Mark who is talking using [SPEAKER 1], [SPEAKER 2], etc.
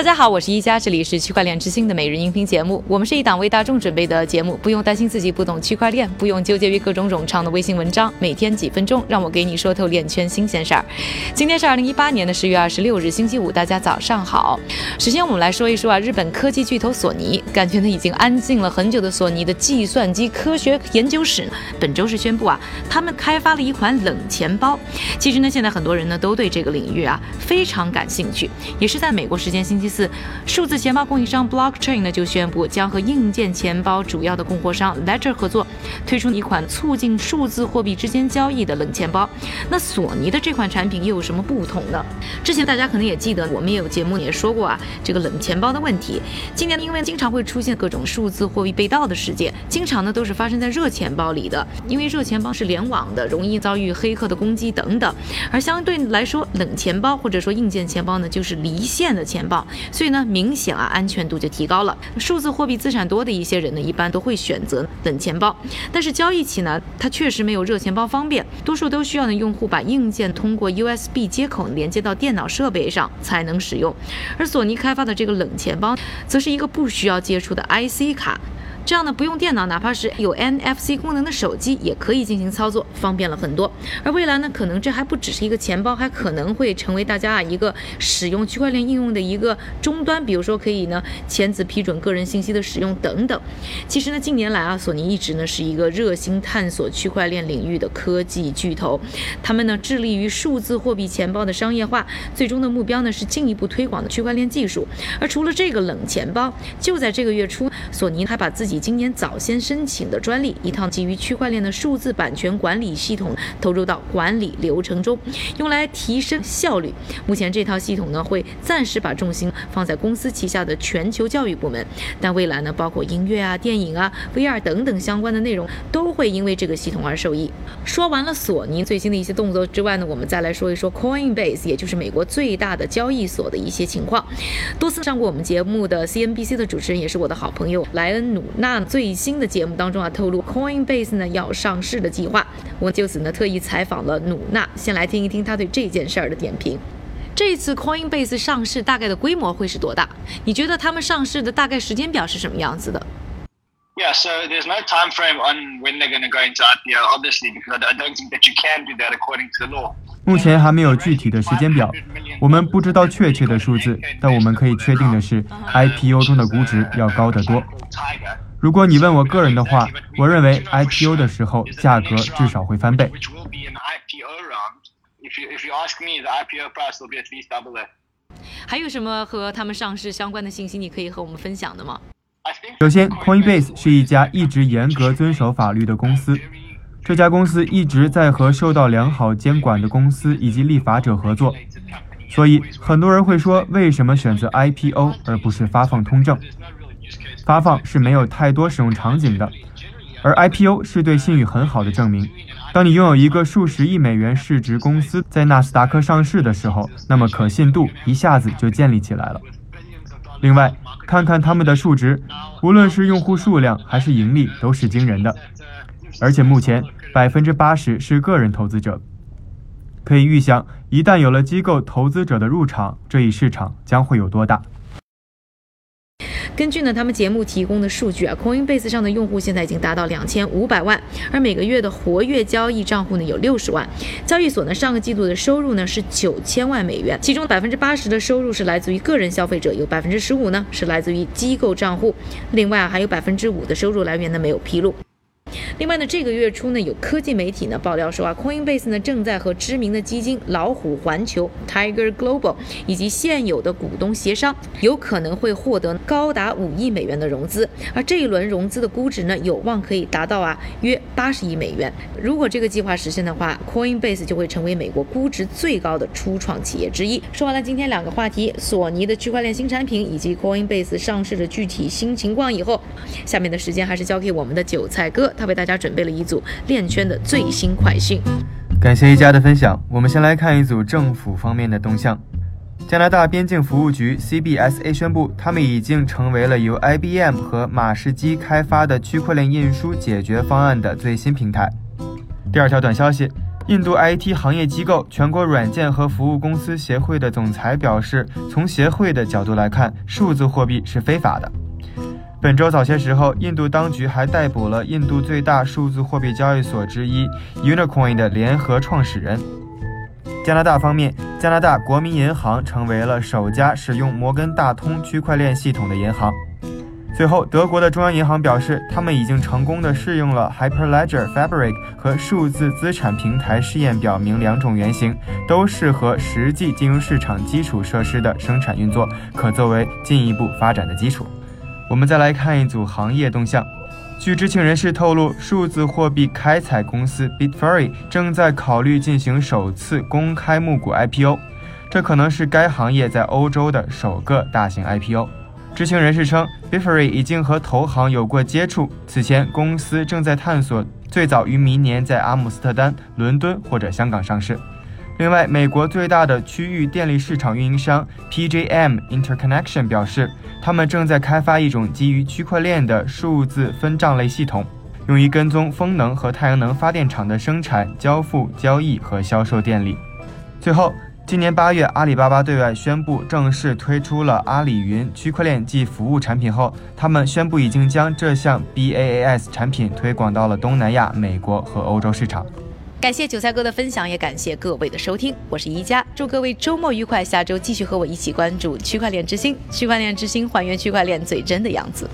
[SPEAKER 1] 大家好，我是一加，这里是区块链之星的每日音频节目。我们是一档为大众准备的节目，不用担心自己不懂区块链，不用纠结于各种冗长的微信文章。每天几分钟，让我给你说透链圈新鲜事儿。今天是二零一八年的十月二十六日，星期五，大家早上好。首先我们来说一说啊，日本科技巨头索尼，感觉呢已经安静了很久的索尼的计算机科学研究室，本周是宣布啊，他们开发了一款冷钱包。其实呢，现在很多人呢都对这个领域啊非常感兴趣，也是在美国时间星期。四，数字钱包供应商 Blockchain 呢就宣布将和硬件钱包主要的供货商 Ledger 合作，推出一款促进数字货币之间交易的冷钱包。那索尼的这款产品又有什么不同呢？之前大家可能也记得，我们也有节目也说过啊，这个冷钱包的问题。今年因为经常会出现各种数字货币被盗的事件，经常呢都是发生在热钱包里的，因为热钱包是联网的，容易遭遇黑客的攻击等等。而相对来说，冷钱包或者说硬件钱包呢，就是离线的钱包。所以呢，明显啊，安全度就提高了。数字货币资产多的一些人呢，一般都会选择冷钱包。但是交易起呢，它确实没有热钱包方便，多数都需要呢用户把硬件通过 USB 接口连接到电脑设备上才能使用。而索尼开发的这个冷钱包，则是一个不需要接触的 IC 卡。这样呢，不用电脑，哪怕是有 NFC 功能的手机也可以进行操作，方便了很多。而未来呢，可能这还不只是一个钱包，还可能会成为大家啊一个使用区块链应用的一个终端，比如说可以呢签字批准个人信息的使用等等。其实呢，近年来啊，索尼一直呢是一个热心探索区块链领域的科技巨头，他们呢致力于数字货币钱包的商业化，最终的目标呢是进一步推广的区块链技术。而除了这个冷钱包，就在这个月初，索尼还把自己今年早先申请的专利，一套基于区块链的数字版权管理系统投入到管理流程中，用来提升效率。目前这套系统呢，会暂时把重心放在公司旗下的全球教育部门，但未来呢，包括音乐啊、电影啊、VR 等等相关的内容，都会因为这个系统而受益。说完了索尼最新的一些动作之外呢，我们再来说一说 Coinbase，也就是美国最大的交易所的一些情况。多次上过我们节目的 CNBC 的主持人，也是我的好朋友莱恩努。那最新的节目当中啊，透露 Coinbase 呢要上市的计划，我就此呢特意采访了努娜，先来听一听他对这件事儿的点评。这次 Coinbase 上市大概的规模会是多大？你觉得他们上市的大概时间表是什么样子的
[SPEAKER 2] ？Yeah, so there's no time frame on when they're going to go into IPO, obviously, because I don't think that you can do that according to the law.
[SPEAKER 3] 目前还没有具体的时间表，我们不知道确切的数字，但我们可以确定的是，IPO 中的估值要高得多。如果你问我个人的话，我认为 IPO 的时候价格至少会翻倍。
[SPEAKER 1] 还有什么和他们上市相关的信息你可以和我们分享的吗？
[SPEAKER 3] 首先，Coinbase 是一家一直严格遵守法律的公司，这家公司一直在和受到良好监管的公司以及立法者合作，所以很多人会说，为什么选择 IPO 而不是发放通证？发放是没有太多使用场景的，而 IPO 是对信誉很好的证明。当你拥有一个数十亿美元市值公司在纳斯达克上市的时候，那么可信度一下子就建立起来了。另外，看看他们的数值，无论是用户数量还是盈利，都是惊人的。而且目前百分之八十是个人投资者，可以预想，一旦有了机构投资者的入场，这一市场将会有多大。
[SPEAKER 1] 根据呢他们节目提供的数据啊，Coinbase 上的用户现在已经达到两千五百万，而每个月的活跃交易账户呢有六十万。交易所呢上个季度的收入呢是九千万美元，其中百分之八十的收入是来自于个人消费者，有百分之十五呢是来自于机构账户，另外啊还有百分之五的收入来源呢没有披露。另外呢，这个月初呢，有科技媒体呢爆料说啊，Coinbase 呢正在和知名的基金老虎环球 Tiger Global 以及现有的股东协商，有可能会获得高达五亿美元的融资，而这一轮融资的估值呢，有望可以达到啊约八十亿美元。如果这个计划实现的话，Coinbase 就会成为美国估值最高的初创企业之一。说完了今天两个话题，索尼的区块链新产品以及 Coinbase 上市的具体新情况以后，下面的时间还是交给我们的韭菜哥。他为大家家准备了一组链圈的最新快讯。
[SPEAKER 3] 感谢一家的分享。我们先来看一组政府方面的动向。加拿大边境服务局 （CBSA） 宣布，他们已经成为了由 IBM 和马士基开发的区块链运输解决方案的最新平台。第二条短消息印度 IT 行业机构全国软件和服务公司协会的总裁表示，从协会的角度来看，数字货币是非法的。本周早些时候，印度当局还逮捕了印度最大数字货币交易所之一 Unicoin 的联合创始人。加拿大方面，加拿大国民银行成为了首家使用摩根大通区块链系统的银行。最后，德国的中央银行表示，他们已经成功的试用了 Hyperledger Fabric 和数字资产平台试验，表明两种原型都适合实际金融市场基础设施的生产运作，可作为进一步发展的基础。我们再来看一组行业动向。据知情人士透露，数字货币开采公司 Bitfury 正在考虑进行首次公开募股 IPO，这可能是该行业在欧洲的首个大型 IPO。知情人士称，Bitfury 已经和投行有过接触，此前公司正在探索最早于明年在阿姆斯特丹、伦敦或者香港上市。另外，美国最大的区域电力市场运营商 PJM Interconnection 表示，他们正在开发一种基于区块链的数字分账类系统，用于跟踪风能和太阳能发电厂的生产、交付、交易和销售电力。最后，今年八月，阿里巴巴对外宣布正式推出了阿里云区块链及服务产品后，他们宣布已经将这项 BaaS 产品推广到了东南亚、美国和欧洲市场。
[SPEAKER 1] 感谢韭菜哥的分享，也感谢各位的收听。我是宜家，祝各位周末愉快。下周继续和我一起关注区块链之星，区块链之星还原区块链最真的样子。